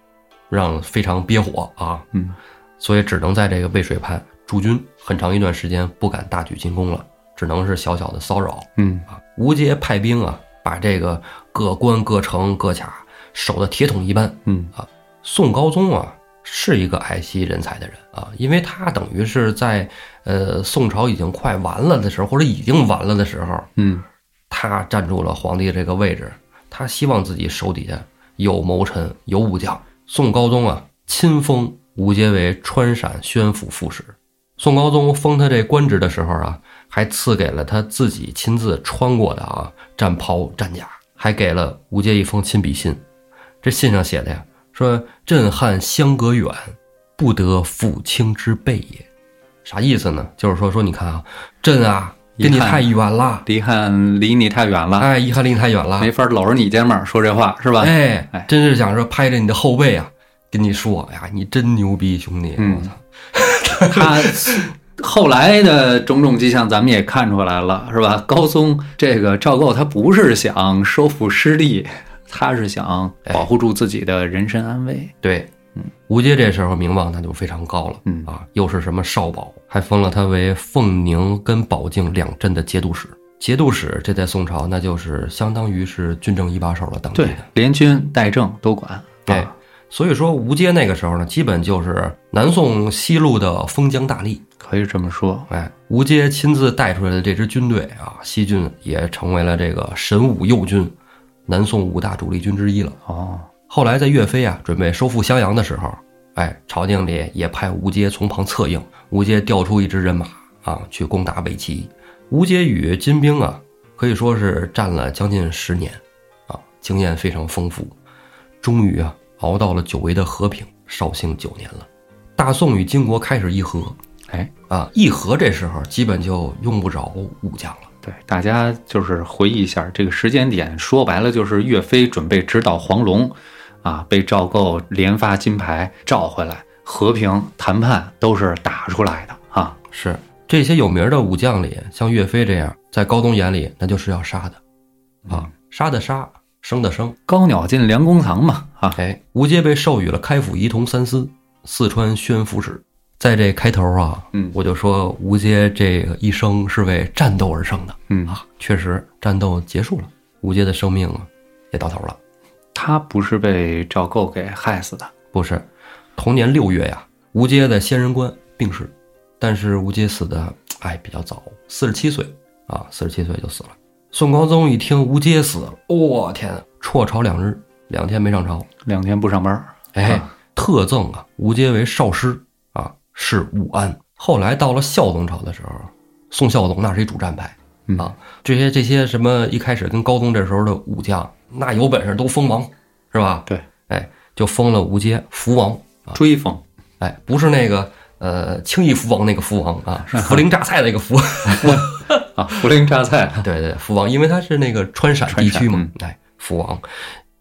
让非常憋火啊，嗯，所以只能在这个渭水畔驻军，很长一段时间不敢大举进攻了，只能是小小的骚扰嗯啊。吴阶派兵啊，把这个各关各城各卡守的铁桶一般。嗯宋高宗啊，是一个爱惜人才的人啊，因为他等于是在呃宋朝已经快完了的时候，或者已经完了的时候，嗯他站住了皇帝这个位置，他希望自己手底下有谋臣、有武将。宋高宗啊，亲封吴阶为川陕宣抚副使。宋高宗封他这官职的时候啊，还赐给了他自己亲自穿过的啊战袍、战甲，还给了吴阶一封亲笔信。这信上写的呀，说朕汉相隔远，不得抚卿之辈也。啥意思呢？就是说说你看啊，朕啊跟你太远了，离汉离你太远了，哎，遗憾离你太远了没，法搂着你肩膀说这话，是吧？哎哎，真是想说拍着你的后背啊，跟你说，哎呀，你真牛逼，兄弟！嗯我操，他后来的种种迹象，咱们也看出来了，是吧？高宗这个赵构，他不是想收复失地，他是想保护住自己的人身安危。对，嗯，吴阶这时候名望那就非常高了，嗯啊，又是什么少保，还封了他为凤宁跟保靖两镇的节度使。节度使这在宋朝那就是相当于是军政一把手了，当地对的。，联军代政都管。对啊，所以说吴阶那个时候呢，基本就是南宋西路的封疆大吏。可以这么说。哎，吴阶亲自带出来的这支军队啊，西军也成为了这个神武右军，南宋五大主力军之一了。哦，后来在岳飞啊准备收复襄阳的时候，哎，朝廷里也派吴阶从旁策应，吴阶调出一支人马啊去攻打北齐。吴阶与金兵啊可以说是战了将近十年，啊，经验非常丰富，终于啊熬到了久违的和平，绍兴九年了。大宋与金国开始议和，哎，啊，议和这时候基本就用不着武将了。对，大家就是回忆一下这个时间点，说白了就是岳飞准备直捣黄龙，啊，被赵构连发金牌召回来，和平谈判都是打出来的啊。是这些有名的武将里，像岳飞这样，在高宗眼里那就是要杀的，啊，杀的杀，生的生。高鸟进良弓藏嘛，啊，哎，吴阶被授予了开府仪同三司、四川宣抚使。在这开头啊，嗯我就说吴阶这个一生是为战斗而生的嗯，啊，确实战斗结束了，吴阶的生命啊也到头了。他不是被赵构给害死的，不是，同年六月呀，吴阶在仙人关病逝，但是吴阶死的哎比较早，四十七岁啊，四十七岁就死了。宋高宗一听吴阶死了，我、天啊，辍朝两日，两天没上朝，两天不上班，哎，啊特赠啊吴阶为少师啊，是武安。后来到了孝宗朝的时候，宋孝宗那是一主战派嗯啊，这些这些什么一开始跟高宗这时候的武将，那有本事都封王，是吧？对，哎，就封了吴阶福王啊，追封，哎，不是那个呃轻易福王那个福王啊，是涪陵榨菜那个福。啊，涪陵榨菜，对对，福王，因为他是那个川陕地区嘛川，哎，福王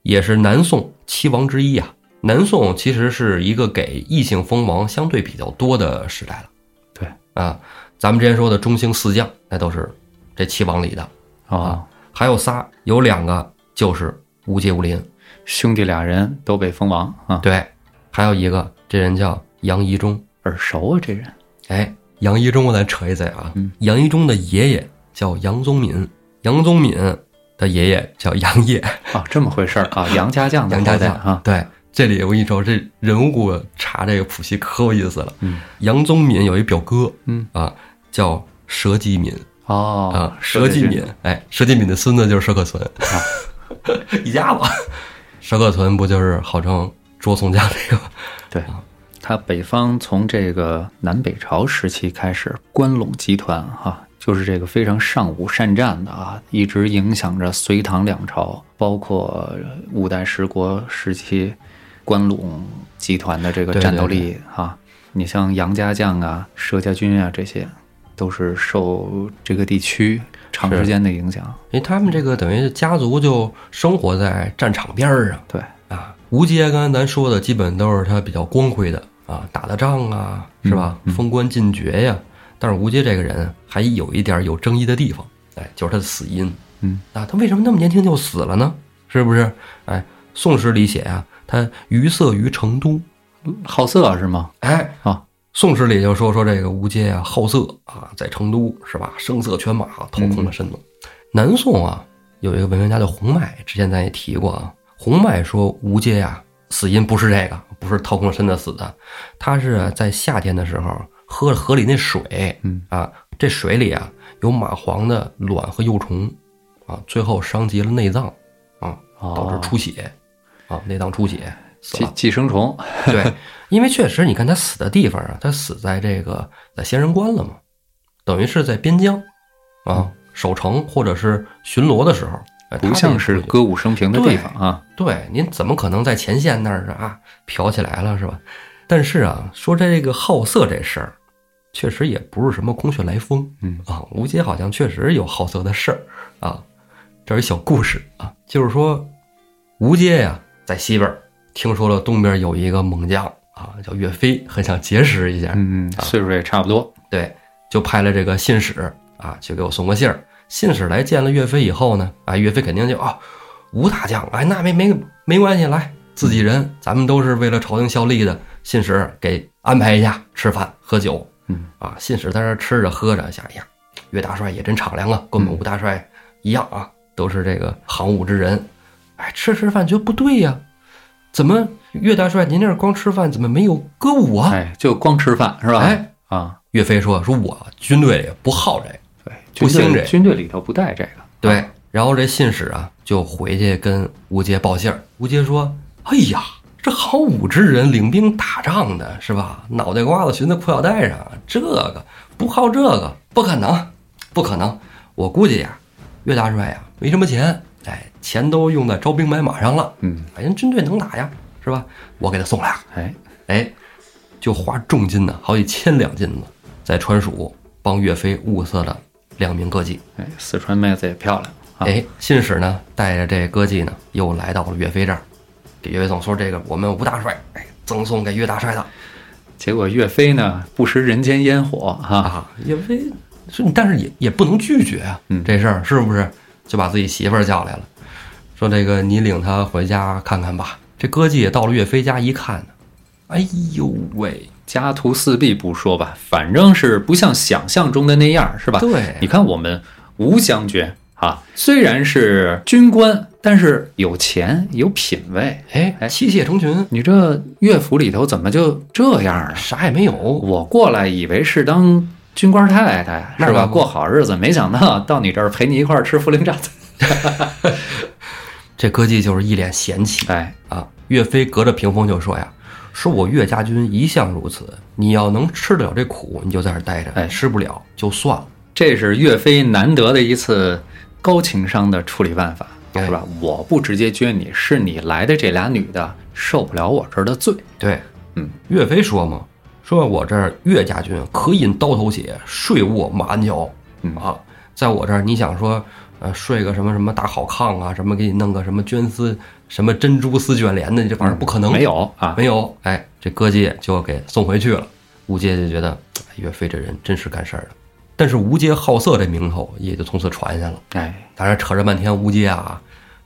也是南宋七王之一啊。南宋其实是一个给异姓封王相对比较多的时代了。对啊，咱们之前说的中兴四将，那都是这七王里的，啊，还有仨，有两个就是吴阶、吴林。兄弟俩人都被封王啊，对，还有一个这人叫杨一中，耳熟啊，这人。哎，杨一中我再扯一嘴啊，嗯。杨一中的爷爷叫杨宗敏，杨宗敏的爷爷叫杨业，啊，这么回事儿啊，杨家将的杨家将啊，对，这里我跟你说，这人物查这个谱系可有意思了。嗯。杨宗敏有一表哥嗯，啊，叫佘继敏。哦啊，佘继敏，哎，佘继敏的孙子就是佘可存，啊。一家子。佘可存不就是号称捉宋江那个？对，他北方从这个南北朝时期开始，关陇集团哈、就是这个非常尚武善战的啊，一直影响着隋唐两朝，包括五代十国时期关陇集团的这个战斗力啊。你像杨家将啊、佘家军啊，这些都是受这个地区长时间的影响。因为他们这个等于家族就生活在战场边儿上对，啊。吴阶刚才咱说的基本都是他比较光辉的啊，打的仗啊，是吧？封官进爵呀。但是吴阶这个人还有一点有争议的地方，哎，就是他的死因。嗯啊，他为什么那么年轻就死了呢？是不是？哎，《宋史》里写啊，他余色于成都。好色是吗？哎，啊，《宋史》里就说说这个吴阶啊，好色啊，在成都是吧？声色犬马，掏空了身子。南宋啊，有一个文学家叫洪迈，之前咱也提过啊。洪迈说吴阶呀、死因不是这个，不是掏空身子死的，他是在夏天的时候喝了河里那水，嗯啊，这水里啊有蚂蟥的卵和幼虫，啊，最后伤及了内脏，啊，导致哦出血，啊，内脏出血死寄了。寄生虫。对，因为确实，你看他死的地方啊，他死在这个在仙人关了嘛，等于是在边疆啊守城或者是巡逻的时候，哎不像是。歌舞升平的地方啊。对，您怎么可能在前线那儿是啊飘起来了是吧？但是啊，说这个好色这事儿，确实也不是什么空穴来风。嗯啊，吴杰好像确实有好色的事儿啊。这儿有一小故事啊，就是说吴杰呀在西边儿听说了东边有一个猛将啊，叫岳飞，很想结识一下。嗯，岁数也差不多。对，就派了这个信使啊，去给我送个信儿。信使来见了岳飞以后呢，啊，岳飞肯定就啊，吴大将，哎，那没没没关系，来自己人，咱们都是为了朝廷效力的。信使给安排一下吃饭喝酒，嗯啊，信使在这吃着喝着，想，哎呀，岳大帅也真敞亮啊，跟我们吴大帅一样啊，都是这个行武之人。哎，吃吃饭觉得不对呀、怎么岳大帅您这儿光吃饭，怎么没有歌舞啊？哎，就光吃饭是吧？哎，啊，岳飞说：“说我军队里不好这个。不兴这军队里头不带这个。对，然后这信使啊就回去跟吴杰报信儿。吴杰说：“哎呀，这好武之人领兵打仗的是吧？脑袋瓜子寻在裤腰带上，这个不靠这个不可能，不可能。我估计呀，岳大帅呀没什么钱，哎，钱都用在招兵买马上了。嗯，哎，人军队能打呀，是吧？我给他送俩。”哎，哎，就花重金呢，好几千两金子，在川蜀帮岳飞物色了两名歌妓。哎，四川妹子也漂亮啊。哎，信使呢带着这歌妓呢，又来到了岳飞这儿，给岳飞送说这个我们吴大帅哎赠送给岳大帅的结果岳飞呢不食人间烟火哈、啊。岳飞说你，但是也也不能拒绝啊，嗯这事儿是不是？就把自己媳妇儿叫来了，说这个你领她回家看看吧。这歌妓也到了岳飞家一看呢，哎呦喂，家徒四壁不说吧，反正是不像想象中的那样，是吧？对你看我们吴将军啊，虽然是军官，但是有钱有品位。哎，哎妻妾成群，你这乐府里头怎么就这样啊？啥也没有。我过来以为是当军官太太是吧？过好日子，没想到到你这儿陪你一块儿吃茯苓榨菜。这歌妓就是一脸嫌弃哎，啊。岳飞隔着屏风就说呀：“说我岳家军一向如此，你要能吃得了这苦，你就在这儿待着；哎吃不了就算了。这是岳飞难得的一次高情商的处理办法，哎是吧？我不直接撅你，是你来的这俩女的受不了我这儿的罪。”对，嗯，岳飞说嘛：“说我这儿岳家军可饮刀头血，睡卧马鞍桥。嗯啊，在我这儿，你想说，呃，睡个什么什么大好炕啊，什么给你弄个什么绢丝，什么珍珠丝卷帘的，这玩意儿不可能，没有啊，没有，哎，这歌姬就给送回去了。吴杰就觉得哎岳飞这人真是干事儿的，但是吴杰好色这名头也就从此传下了。哎，当然扯着半天吴杰啊，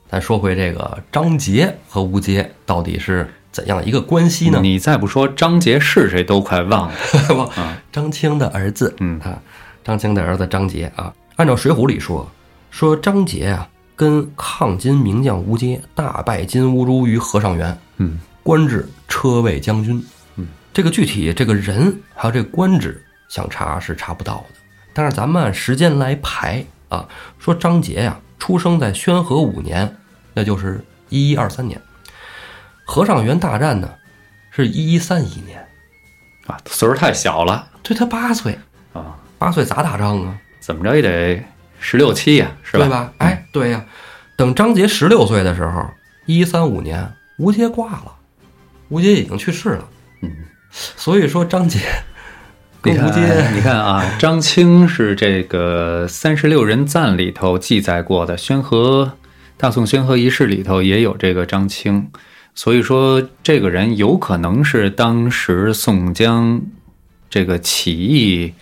咱说回这个张杰和吴杰到底是怎样一个关系呢？你再不说张杰是谁，都快忘了。张青的儿子，嗯。啊，张青的儿子张杰啊，按照《水浒》里说，说张杰啊跟抗金名将吴阶大败金兀术于和尚原，嗯，官至车卫将军。嗯，这个具体这个人还有这个官职，想查是查不到的。但是咱们按时间来排啊，说张杰呀、出生在宣和五年，那就是一一二三年。和尚原大战呢，是一一三一年，啊，岁数太小了对他八岁，啊，八岁咋打仗啊？怎么着也得十六七呀，是吧？对吧？哎，对呀、等张杰十六岁的时候，一三五年，吴杰挂了，吴杰已经去世了。嗯，所以说张杰你跟吴杰，看，你看啊，张青是这个《三十六人赞》里头记载过的，宣和大宋宣和仪式里头也有这个张青，所以说这个人有可能是当时宋江这个起义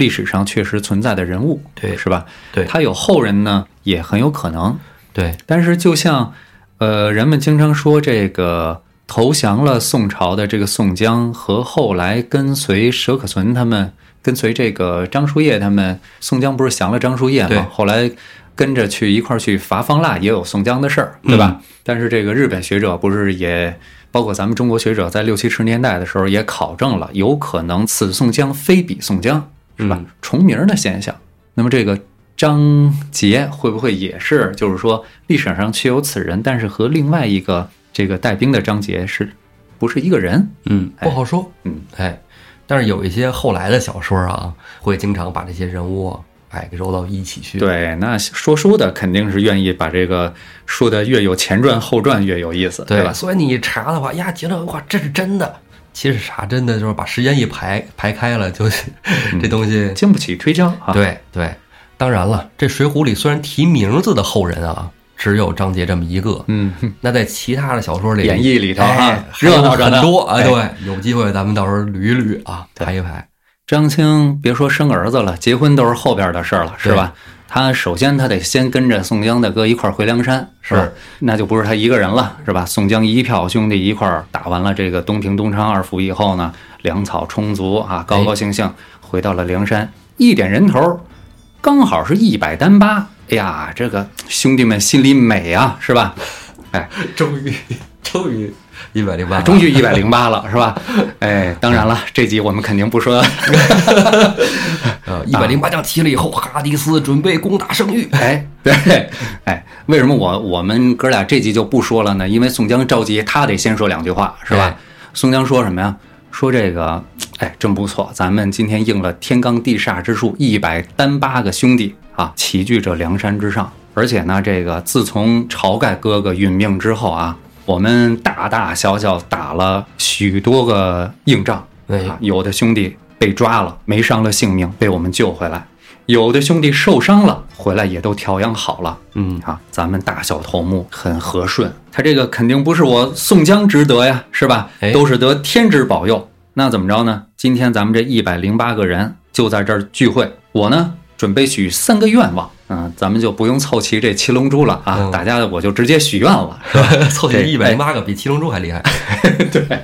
历史上确实存在的人物，对是吧？对他有后人呢，也很有可能。对但是就像呃，人们经常说这个投降了宋朝的这个宋江和后来跟随佘可存他们，跟随这个张叔夜他们，宋江不是降了张叔夜吗？后来跟着去一块儿去伐方腊，也有宋江的事儿，对吧？但是这个日本学者不是也。包括咱们中国学者在六七十年代的时候也考证了，有可能此宋江非彼宋江，是吧？嗯重名儿的现象。那么这个张杰会不会也是，就是说历史上确有此人，但是和另外一个这个带兵的张杰是不是一个人？嗯，不好说。嗯，哎，但是有一些后来的小说啊，会经常把这些人物哎给揉到一起去。对，那说书的肯定是愿意把这个说的越有前传后传越有意思，对吧？所以你查的话，呀，觉得哇，这是真的。其实啥真的就是把时间一排排开了，就 这东西。经不起推敲啊。，对对，当然了，这《水浒》里虽然提名字的后人啊，只有张杰这么一个，嗯，那在其他的小说里，演义里头啊哎热闹很多啊。哎对，有机会咱们到时候捋一捋啊，排一排。张青别说生儿子了，结婚都是后边的事儿了，是吧？他首先他得先跟着宋江大哥一块儿回梁山，是吧？那就不是他一个人了，是吧？宋江一票兄弟一块儿打完了这个东平、东昌二府以后呢，粮草充足啊，高高兴兴回到了梁山，一点人头，刚好是一百单八。哎呀，这个兄弟们心里美啊，是吧？哎，终于，终于一百零八，终于一百零八了，是吧？哎，当然了，这集我们肯定不说。呃，一百零八将齐了以后，哈迪斯准备攻打圣域。哎，对，哎，为什么我我们哥俩这集就不说了呢？因为宋江着急，他得先说两句话，是吧？哎宋江说什么呀？说这个，哎，真不错，咱们今天应了天罡地煞之术，一百单八个兄弟啊，齐聚这梁山之上。而且呢，这个自从晁盖哥哥殒命之后啊，我们大大小小打了许多个硬仗，哎啊，有的兄弟被抓了，没伤了性命，被我们救回来；有的兄弟受伤了，回来也都调养好了。嗯，啊，咱们大小头目很和顺，他这个肯定不是我宋江值得呀，是吧哎？都是得天之保佑。那怎么着呢？今天咱们这一百零八个人就在这儿聚会，我呢准备许三个愿望。嗯，咱们就不用凑齐这七龙珠了啊，嗯大家我就直接许愿了，是吧？凑齐一百零八个，比七龙珠还厉害。对，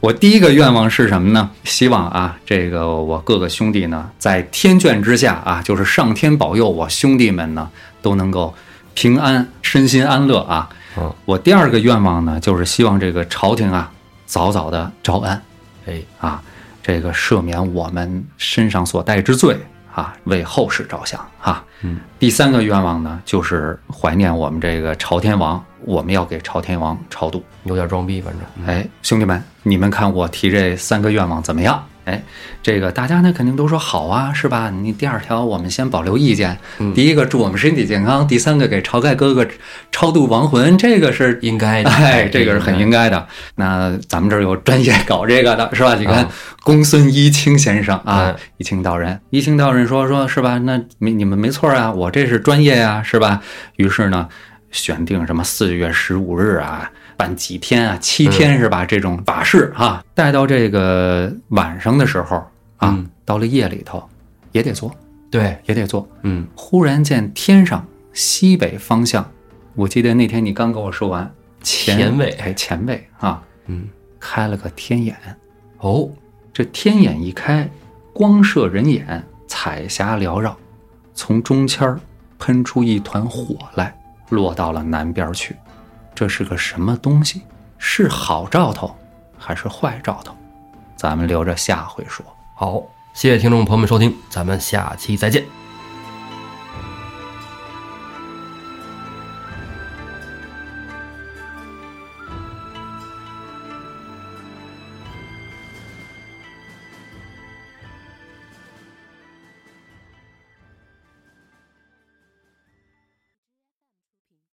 我第一个愿望是什么呢？希望啊，这个我各个兄弟呢，在天眷之下啊，就是上天保佑我兄弟们呢都能够平安、身心安乐啊。嗯，我第二个愿望呢，就是希望这个朝廷啊早早的招安哎，啊，这个赦免我们身上所带之罪啊，为后世着想啊。嗯，第三个愿望呢，就是怀念我们这个朝天王，我们要给朝天王超度。有点装逼，反正。哎，兄弟们，你们看我提这三个愿望怎么样？哎，这个大家呢肯定都说好啊，是吧？你第二条我们先保留意见。嗯第一个祝我们身体健康，第三个给晁盖哥哥超度亡魂，这个是应该的，哎，这个是很应该的。那咱们这儿有专业搞这个的，是吧？你看啊公孙一清先生啊嗯，一清道人，一清道人说说是吧？那你你们没错啊，我这是专业呀、是吧？于是呢，选定什么四月十五日啊，办几天啊，七天是吧？这种法事啊，带到这个晚上的时候啊，嗯到了夜里头也得做，对，也得做。嗯，忽然见天上西北方向，我记得那天你刚跟我说完前前卫哎前卫啊，嗯，开了个天眼。哦，这天眼一开，光射人眼，彩霞缭绕，从中间儿喷出一团火来，落到了南边去。这是个什么东西？是好兆头还是坏兆头？咱们留着下回说。好，谢谢听众朋友们收听，咱们下期再见。